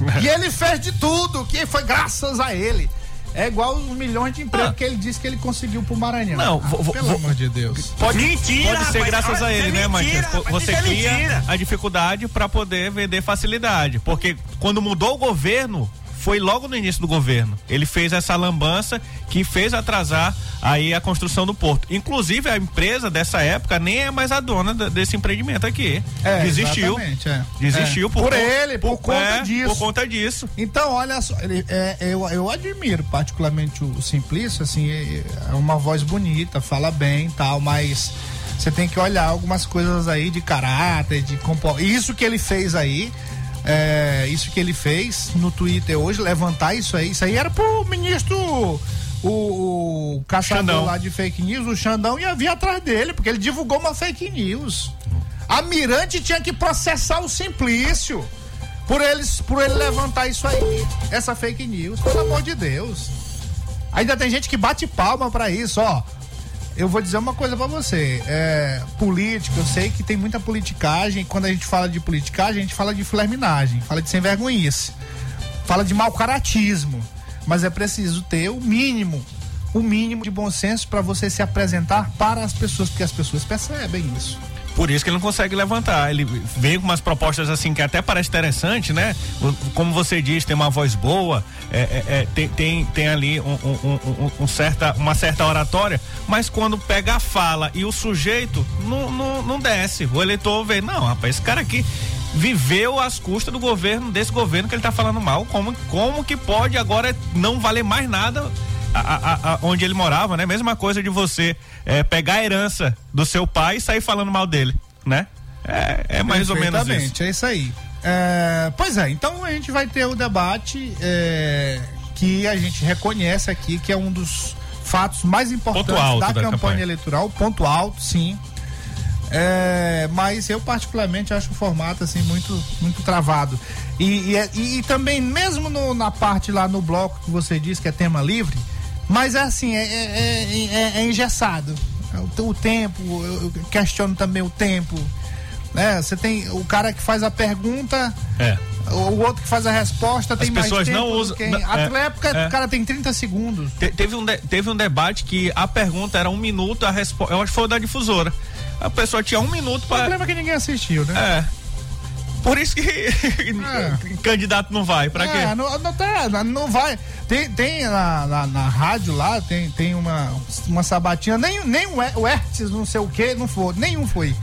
e ele fez de tudo, que foi graças a ele. É igual os milhões de empregos ah. que ele disse que ele conseguiu pro Maranhão. Não, ah, vou, pelo vou, amor de Deus. Pode, mentira, pode ser rapaz, graças a ele, né, Matias? Você é cria mentira. a dificuldade para poder vender facilidade. Porque quando mudou o governo, foi logo no início do governo. Ele fez essa lambança que fez atrasar aí a construção do porto. Inclusive a empresa dessa época nem é mais a dona desse empreendimento aqui. É, Desistiu. É. Desistiu é. por, por, ele, por, por conta é, disso. Por conta disso. Então, olha só, ele, é, eu, eu admiro particularmente o Simplício, assim, é, é uma voz bonita, fala bem tal, mas você tem que olhar algumas coisas aí de caráter, de comportamento. Isso que ele fez aí é, isso que ele fez no Twitter hoje, levantar isso aí. Isso aí era pro ministro, o, o caçador Xandão. lá de fake news, o Xandão, ia vir atrás dele, porque ele divulgou uma fake news. A Mirante tinha que processar o Simplício. por eles, por ele levantar isso aí, essa fake news, pelo amor de Deus. Ainda tem gente que bate palma pra isso, ó. Eu vou dizer uma coisa pra você, é, política, eu sei que tem muita politicagem, quando a gente fala de politicagem, a gente fala de flerminagem, fala de sem vergonhice, fala de mau caratismo, mas é preciso ter o mínimo, o mínimo de bom senso pra você se apresentar para as pessoas, porque as pessoas percebem isso. Por isso que ele não consegue levantar. Ele vem com umas propostas assim que até parece interessante, né? Como você diz, tem uma voz boa, é, é, é, tem, tem, tem ali um, um- um- um certa, uma certa oratória, mas quando pega a fala e o sujeito não, não, não desce. O eleitor vê, não, rapaz, esse cara aqui viveu às custas do governo, desse governo que ele tá falando mal. Como, como que pode agora não valer mais nada a- a- onde ele morava, né? Mesma coisa de você é, pegar a herança do seu pai e sair falando mal dele, né? É, é mais ou menos isso. Perfeitamente, é isso aí. É, pois é, então a gente vai ter o debate é, que a gente reconhece aqui que é um dos fatos mais importantes da, da campanha, campanha. eleitoral, ponto alto, sim. É, mas eu particularmente acho o formato assim muito muito travado e, e, é- e- e também mesmo no- na parte lá no bloco que você diz que é tema livre mas é assim é, é, é- é- é engessado o, o tempo eu questiono também o tempo né você tem o cara que faz a pergunta É. o outro que faz a resposta tem mais pessoas tempo não usam- que- não, a é, época é. o cara tem 30 segundos Te- teve, um de- teve um debate que a pergunta era um minuto, a resposta. Eu acho que foi da difusora. A pessoa tinha um minuto o para. problema é que ninguém assistiu né É. Por isso que candidato não vai. Pra quê? É, não, não, tá, não- vai. Tem, tem na, na, na rádio lá, tem, tem uma, uma sabatina, nem, nem o Her- o Hertz, não sei o que, não foi. Nenhum foi.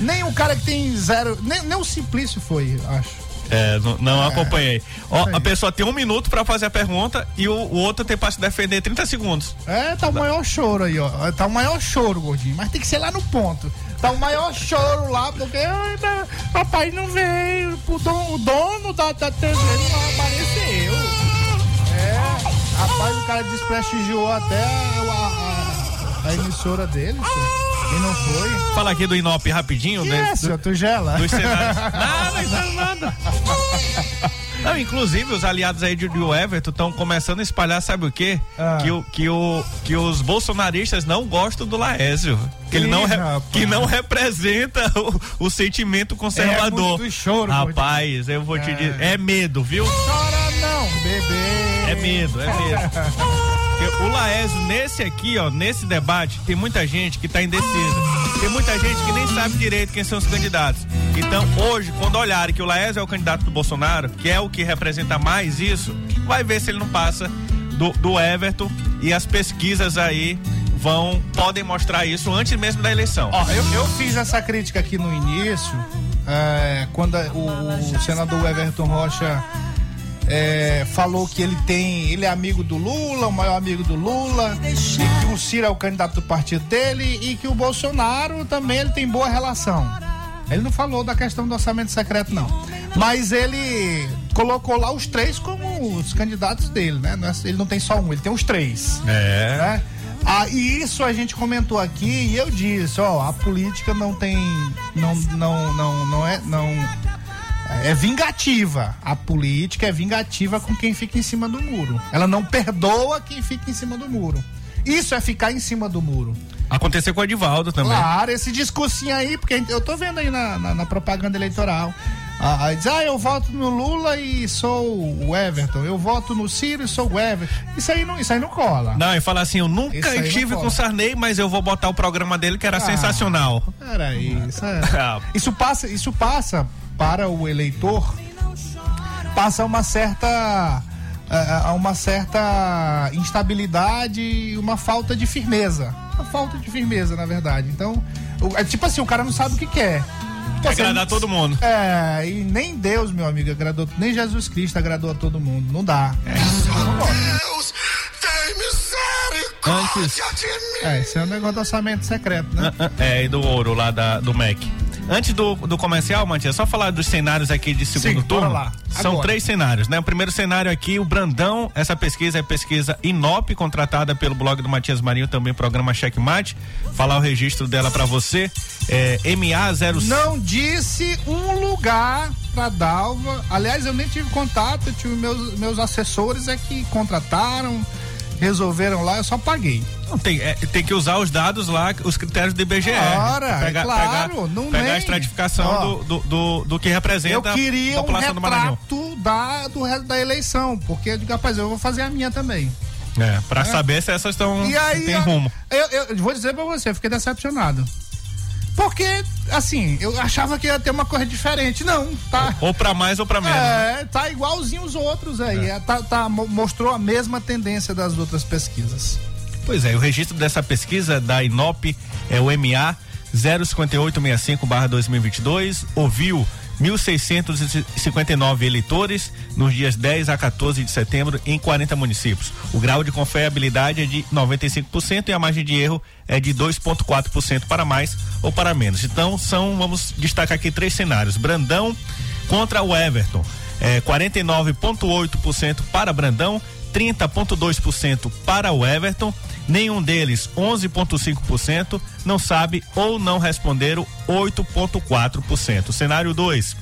Nem o cara que tem zero. Nem, nem o Simplício foi, acho. É, não, não É, acompanhei. Ó, a pessoa tem um minuto pra fazer a pergunta e o, o outro tem pra se defender 30 segundos. É, tá o maior choro aí, ó. Tá o maior choro, gordinho. Mas tem que ser lá no ponto. Tá o maior choro lá, porque ai, tá- papai não veio. O dono, o dono da, da TV não apareceu. É, rapaz, o cara desprestigiou até a, a- a emissora dele, senhor. E não foi. Fala aqui do Inop rapidinho. Que né? é, senhor? Tu gela? Dos cenários. Nada, nada. Não, inclusive os aliados aí de, do Everton estão começando a espalhar, sabe o quê? Ah. Que, o, que, o, que os bolsonaristas não gostam do Laésio. Que ele não, re- que não representa o, o sentimento conservador. É choro, Rapaz, eu vou te É. dizer. É medo, viu? Chora não, bebê. É medo, é medo. O Laésio, nesse aqui, ó, nesse debate, tem muita gente que tá indecisa. Tem muita gente que nem sabe direito quem são os candidatos. Então, hoje, quando olharem que o Laésio é o candidato do Bolsonaro, que é o que representa mais isso, vai ver se ele não passa do, do Everton e as pesquisas aí vão, podem mostrar isso antes mesmo da eleição. Ó, eu, eu fiz essa crítica aqui no início, é, quando o, o senador Everton Rocha é, falou que ele tem, ele é amigo do Lula, o maior amigo do Lula, e que o Ciro é o candidato do partido dele e que o Bolsonaro também ele tem boa relação. Ele não falou da questão do orçamento secreto, não. Mas ele colocou lá os três como os candidatos dele, né? É- Ele não tem só um, ele tem os três. É. né? Ah, e isso a gente comentou aqui e eu disse, ó, a política não tem, não, não, não, não é, não é vingativa. A política é vingativa com quem fica em cima do muro. Ela não perdoa quem fica em cima do muro. Isso é ficar em cima do muro. Aconteceu com o Edivaldo também. Claro, esse discursinho aí, porque eu tô vendo aí na, na, na propaganda eleitoral. Ah, diz, ah, eu voto no Lula e sou o Everton. Eu voto no Ciro e sou o Everton. Isso aí não, isso aí não cola. Não, e fala assim, eu nunca estive com o Sarney, mas eu vou botar o programa dele que era Ah. sensacional. Peraí, isso, é- Ah. isso passa, isso passa para o eleitor, passa uma certa a uma certa instabilidade e uma falta de firmeza. Uma falta de firmeza, na verdade. Então, o- é tipo assim, o cara não sabe o que quer. Pô, você Agradar todo mundo. É, e nem Deus, meu amigo, agradou, nem Jesus Cristo agradou a todo mundo. Não dá. Deus tem misericórdia Antes. de mim. É, esse é um negócio do orçamento secreto, né? É, e do ouro lá da, do MEC. Antes do, do comercial, Matias, só falar dos cenários aqui de segundo Sim, turno. lá. São Agora. três cenários, né? O primeiro cenário aqui, o Brandão, essa pesquisa é pesquisa Inop, contratada pelo blog do Matias Marinho, também programa Checkmate. Falar o registro dela pra você. É MA05. Não disse um lugar pra Dalva. Aliás, eu nem tive contato, eu tive meus, meus assessores é que contrataram, resolveram lá, eu só paguei. Não, tem, é, tem que usar os dados lá, os critérios do IBGE. Ora, pegar, é claro, pegar, não pegar nem. a estratificação Ó, do, do, do, do que representa Eu queria a um população do Maranhão. da, do resto da eleição, porque eu digo, rapaz, eu vou fazer a minha também. É, pra É. saber se essas estão E aí, tem rumo. Eu, eu vou dizer pra você, eu fiquei decepcionado. Porque, assim, eu achava que ia ter uma coisa diferente. Não, tá. Ou pra mais ou pra menos. né? É, tá igualzinho os outros aí. É, tá, tá- mo- mostrou a mesma tendência das outras pesquisas. Pois é, o registro dessa pesquisa da Inop é o MA 05865-2022, ouviu 1.659 eleitores nos dias 10 a 14 de setembro em 40 municípios. O grau de confiabilidade é de 95% e a margem de erro é de 2,4% para mais ou para menos. Então, são, vamos destacar aqui três cenários: Brandão contra o Everton. É, 49,8% para Brandão, 30,2% para o Everton. Nenhum deles, 11,5%, não sabe ou não responderam 8,4%. Cenário 2.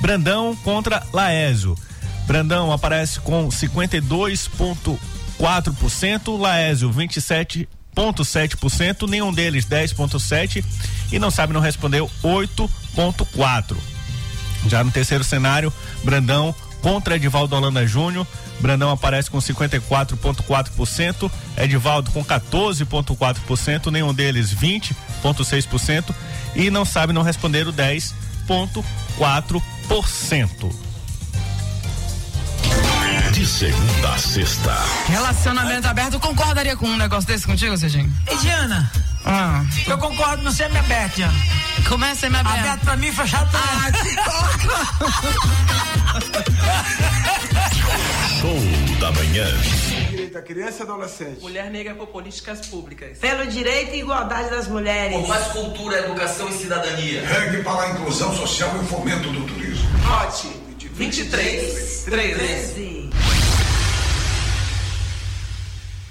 Brandão contra Laésio. Brandão aparece com 52,4%, Laésio 27,7%, nenhum deles 10,7% e não sabe não respondeu 8,4%. Já no terceiro cenário, Brandão contra Edivaldo Holanda Júnior. Brandão aparece com 54,4%, Edivaldo com 14,4%, nenhum deles 20,6% e não sabe não responder o 10,4%. De segunda a sexta. Relacionamento aberto, concordaria com um negócio desse contigo, Serginho? Diana, Ah. eu concordo no semi-aberto, Diana. Como é semi-aberto? Aberto pra mim, fechado pra Ah, Show da manhã. Direito da criança e adolescente. Mulher negra por políticas públicas. Pelo direito e igualdade das mulheres. Por mais cultura, educação e cidadania. Regue para a inclusão social e o fomento do turismo. Vote 23 13.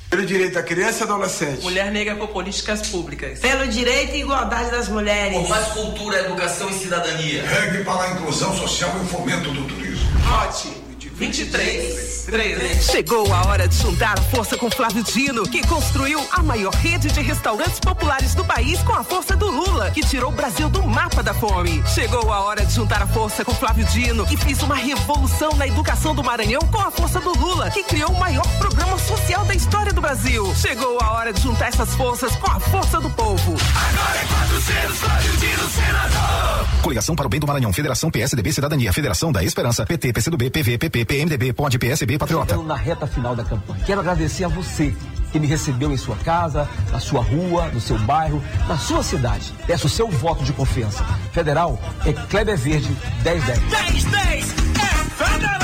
Pelo direito da criança e adolescente. Mulher negra por políticas públicas. Pelo direito e igualdade das mulheres. Por mais cultura, educação e cidadania. Regue para a inclusão social e o fomento do turismo. Vote 23 13. Chegou a hora de juntar a força com Flávio Dino, que construiu a maior rede de restaurantes populares do país com a força do Lula, que tirou o Brasil do mapa da fome. Chegou a hora de juntar a força com Flávio Dino, que fez uma revolução na educação do Maranhão com a força do Lula, que criou o maior programa social da história do Brasil. Chegou a hora de juntar essas forças com a força do povo. Agora é quatro zeros, Flávio Dino, senador. Coligação para o Bem do Maranhão, Federação PSDB Cidadania, Federação da Esperança, PT, PCdoB, PV, PP, PMDB, POD, PSB, Patriota. Na reta final da campanha. Quero agradecer a você que me recebeu em sua casa, na sua rua, no seu bairro, na sua cidade. Peço o seu voto de confiança. Federal é Kleber Verde 1010. 1010 é federal.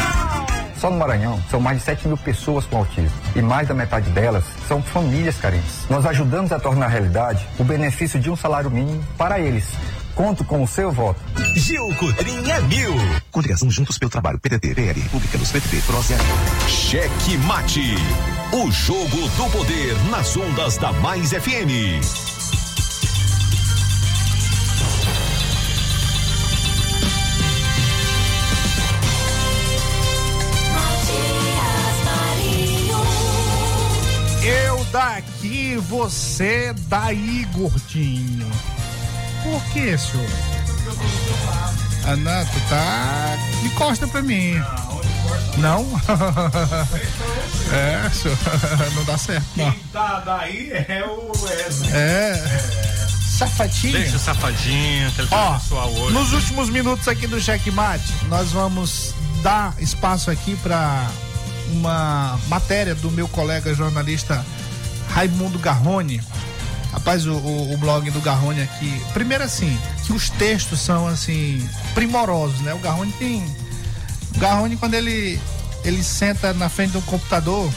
Só no Maranhão são mais de 7 mil pessoas com autismo e mais da metade delas são famílias carentes. Nós ajudamos a tornar realidade o benefício de um salário mínimo para eles. Conto com o seu voto. Gil Cutrim é mil. Coligação Juntos pelo Trabalho, PDT, PL, Republicanos, PTB, PROS e Cheque Mate. O jogo do poder nas ondas da Mais FM. Eu daqui, você daí, gordinho. Por que, senhor? Ah, não, tu tá de costa pra mim. Não? é, senhor. Não dá certo, não. Tá daí é o Wesley. É. Safadinho. Deixa o safadinho, que ele Ó, tá sua hoje. nos últimos minutos aqui do Checkmate, nós vamos dar espaço aqui para uma matéria do meu colega jornalista Raimundo Garrone. Rapaz, o, o- o blog do Garrone aqui. Primeiro assim, que os textos são assim primorosos, né? O Garrone tem o Garrone quando ele ele senta na frente do computador,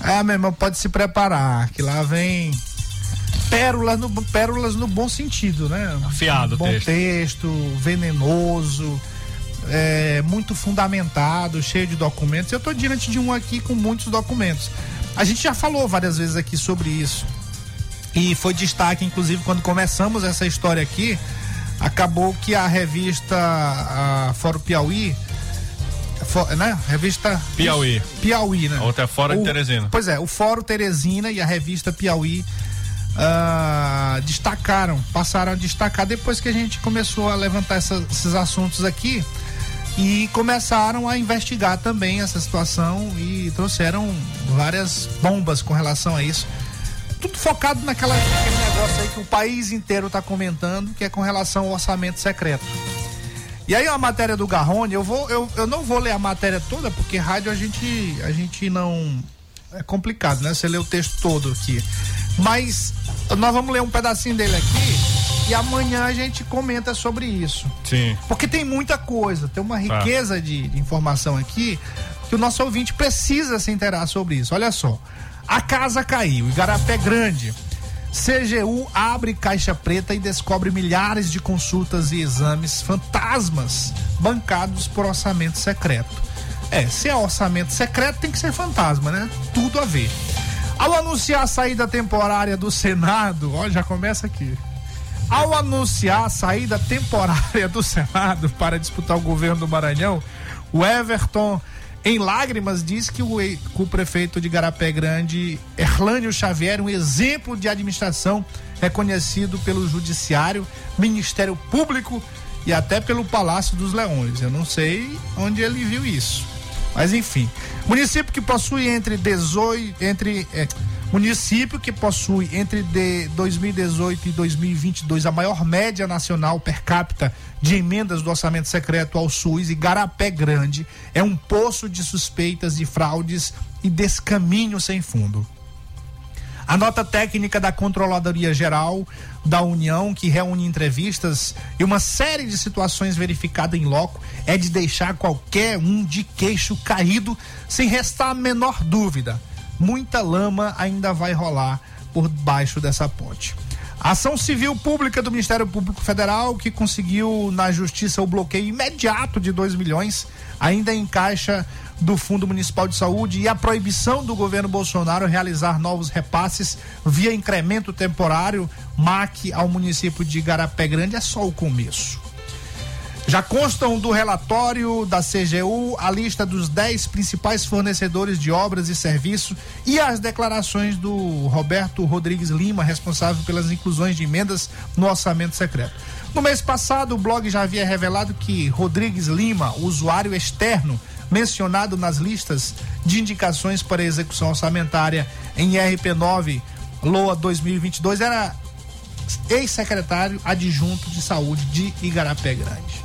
ah, meu irmão, pode se preparar, que lá vem pérolas no, pérolas no bom sentido, né? Afiado o bom texto. texto, venenoso, é, muito fundamentado, cheio de documentos. Eu estou diante de um aqui com muitos documentos. A gente já falou várias vezes aqui sobre isso. E foi destaque, inclusive, quando começamos essa história aqui, acabou que a revista a Fórum Piauí, fo- né? Revista Piauí. Piauí, né? A outra é Fórum O- Teresina. Pois é, o Fórum Teresina e a revista Piauí ah, destacaram, passaram a destacar depois que a gente começou a levantar essa- esses assuntos aqui e começaram a investigar também essa situação e trouxeram várias bombas com relação a isso. Tudo focado naquela, naquele negócio aí que o país inteiro está comentando, que é com relação ao orçamento secreto. E aí a matéria do Garrone, eu vou, eu, eu não vou ler a matéria toda, porque rádio a gente, a gente não é complicado, né? Você lê o texto todo aqui. Mas nós vamos ler um pedacinho dele aqui e amanhã a gente comenta sobre isso. Sim. Porque tem muita coisa, tem uma Tá. riqueza de, de informação aqui que o nosso ouvinte precisa se inteirar sobre isso. Olha só. A casa caiu, Igarapé Grande. CGU abre caixa preta e descobre milhares de consultas e exames fantasmas bancados por orçamento secreto. É, se é orçamento secreto, tem que ser fantasma, né? Tudo a ver. Ao anunciar a saída temporária do Senado, ó, já começa aqui. Ao anunciar a saída temporária do Senado para disputar o governo do Maranhão, o Everton, em lágrimas, diz que o, o prefeito de Garapé Grande, Erlânio Xavier, um exemplo de administração reconhecido pelo Judiciário, Ministério Público e até pelo Palácio dos Leões. Eu não sei onde ele viu isso. Mas enfim, município que possui entre 18 entre é, município que possui entre de 2018 e 2022 a maior média nacional per capita de emendas do orçamento secreto ao SUS e Garapé Grande é um poço de suspeitas de fraudes e descaminho sem fundo. A nota técnica da Controladoria Geral da União, que reúne entrevistas e uma série de situações verificadas em loco, é de deixar qualquer um de queixo caído, sem restar a menor dúvida. Muita lama ainda vai rolar por baixo dessa ponte. Ação civil pública do Ministério Público Federal, que conseguiu na justiça o bloqueio imediato de 2 milhões, ainda encaixa do Fundo Municipal de Saúde e a proibição do governo Bolsonaro realizar novos repasses via incremento temporário MAC ao município de Garapé Grande é só o começo. Já constam do relatório da CGU a lista dos 10 principais fornecedores de obras e serviços e as declarações do Roberto Rodrigues Lima, responsável pelas inclusões de emendas no orçamento secreto. No mês passado, o blog já havia revelado que Rodrigues Lima, usuário externo mencionado nas listas de indicações para execução orçamentária em RP9 LOA 2022, era ex-secretário adjunto de saúde de Igarapé Grande.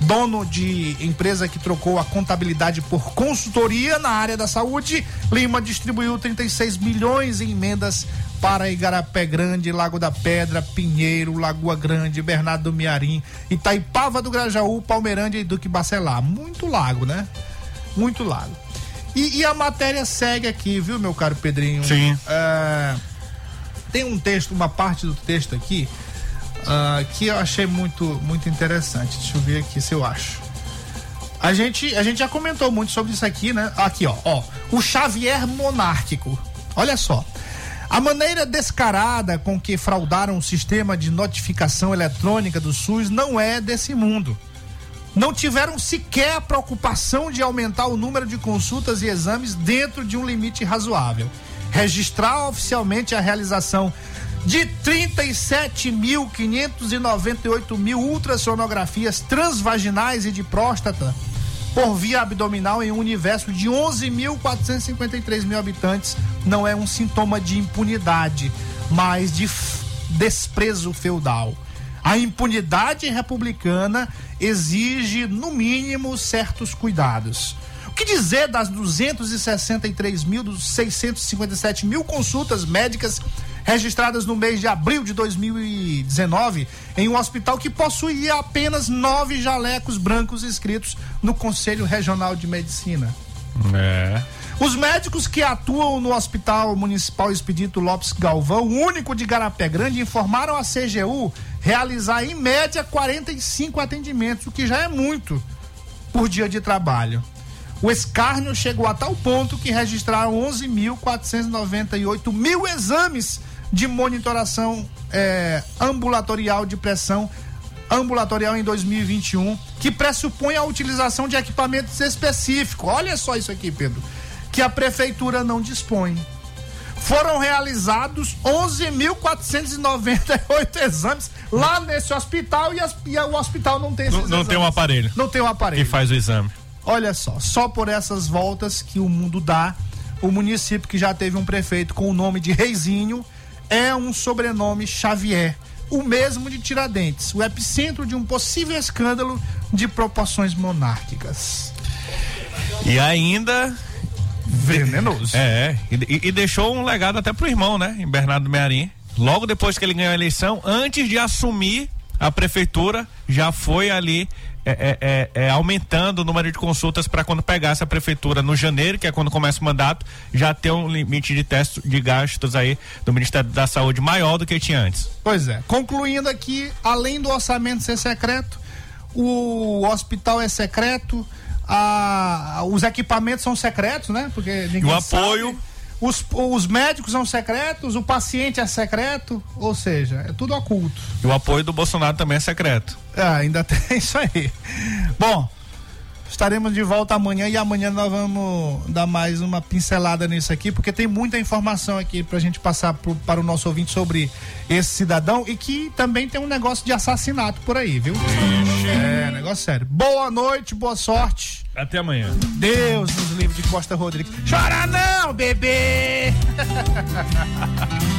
Dono de empresa que trocou a contabilidade por consultoria na área da saúde, Lima distribuiu 36 milhões em emendas para Igarapé Grande, Lago da Pedra, Pinheiro, Lagoa Grande, Bernardo do Miarim, Itaipava do Grajaú, Palmeirândia e Duque Bacelar. Muito lago, né? Muito lago. E, e a matéria segue aqui, viu, meu caro Pedrinho? Sim. É, tem um texto, uma parte do texto aqui ah, que eu achei muito, muito interessante. Deixa eu ver aqui se eu acho. A gente, a gente já comentou muito sobre isso aqui, né? Aqui, ó, ó. O Xavier monárquico. Olha só. A maneira descarada com que fraudaram o sistema de notificação eletrônica do SUS não é desse mundo. Não tiveram sequer a preocupação de aumentar o número de consultas e exames dentro de um limite razoável. Registrar oficialmente a realização de 37.598 mil ultrassonografias transvaginais e de próstata por via abdominal em um universo de 11.453 mil habitantes não é um sintoma de impunidade, mas de desprezo feudal. A impunidade republicana exige, no mínimo, certos cuidados. O que dizer das 263 mil, dos 657 mil consultas médicas registradas no mês de abril de 2019 em um hospital que possuía apenas nove jalecos brancos inscritos no Conselho Regional de Medicina? É. Os médicos que atuam no Hospital Municipal Expedito Lopes Galvão, único de Garapé Grande, informaram a CGU realizar em média 45 atendimentos, o que já é muito por dia de trabalho. O escárnio chegou a tal ponto que registraram 11.498 mil exames de monitoração eh, ambulatorial de pressão ambulatorial em 2021, que pressupõe a utilização de equipamentos específicos. Olha só isso aqui, Pedro, que a prefeitura não dispõe. Foram realizados 11.498 exames lá nesse hospital e, as, e o hospital não tem esses Não, não exames. tem um aparelho. Não tem um aparelho. Que faz o exame. Olha só, só por essas voltas que o mundo dá, o município que já teve um prefeito com o nome de Reizinho é um sobrenome Xavier, o mesmo de Tiradentes, o epicentro de um possível escândalo de proporções monárquicas. E ainda. Venenoso. É, e, e deixou um legado até pro irmão, né? Em Bernardo Mearim. Logo depois que ele ganhou a eleição, antes de assumir a prefeitura, já foi ali é, é, é, é, aumentando o número de consultas para quando pegasse a prefeitura no janeiro, que é quando começa o mandato, já ter um limite de testes de gastos aí do Ministério da Saúde maior do que tinha antes. Pois é. Concluindo aqui, além do orçamento ser secreto, o hospital é secreto, a- os equipamentos são secretos, né? Porque ninguém o apoio- sabe. Os, os médicos são secretos, o paciente é secreto, ou seja, é tudo oculto. E o apoio do Bolsonaro também é secreto. Ah, ainda tem isso aí. Bom, estaremos de volta amanhã e amanhã nós vamos dar mais uma pincelada nisso aqui, porque tem muita informação aqui pra gente passar pro, para o nosso ouvinte sobre esse cidadão e que também tem um negócio de assassinato por aí, viu? É, negócio sério. Boa noite, boa sorte. Até amanhã. Deus nos livre de Costa Rodrigues. Chora não, bebê!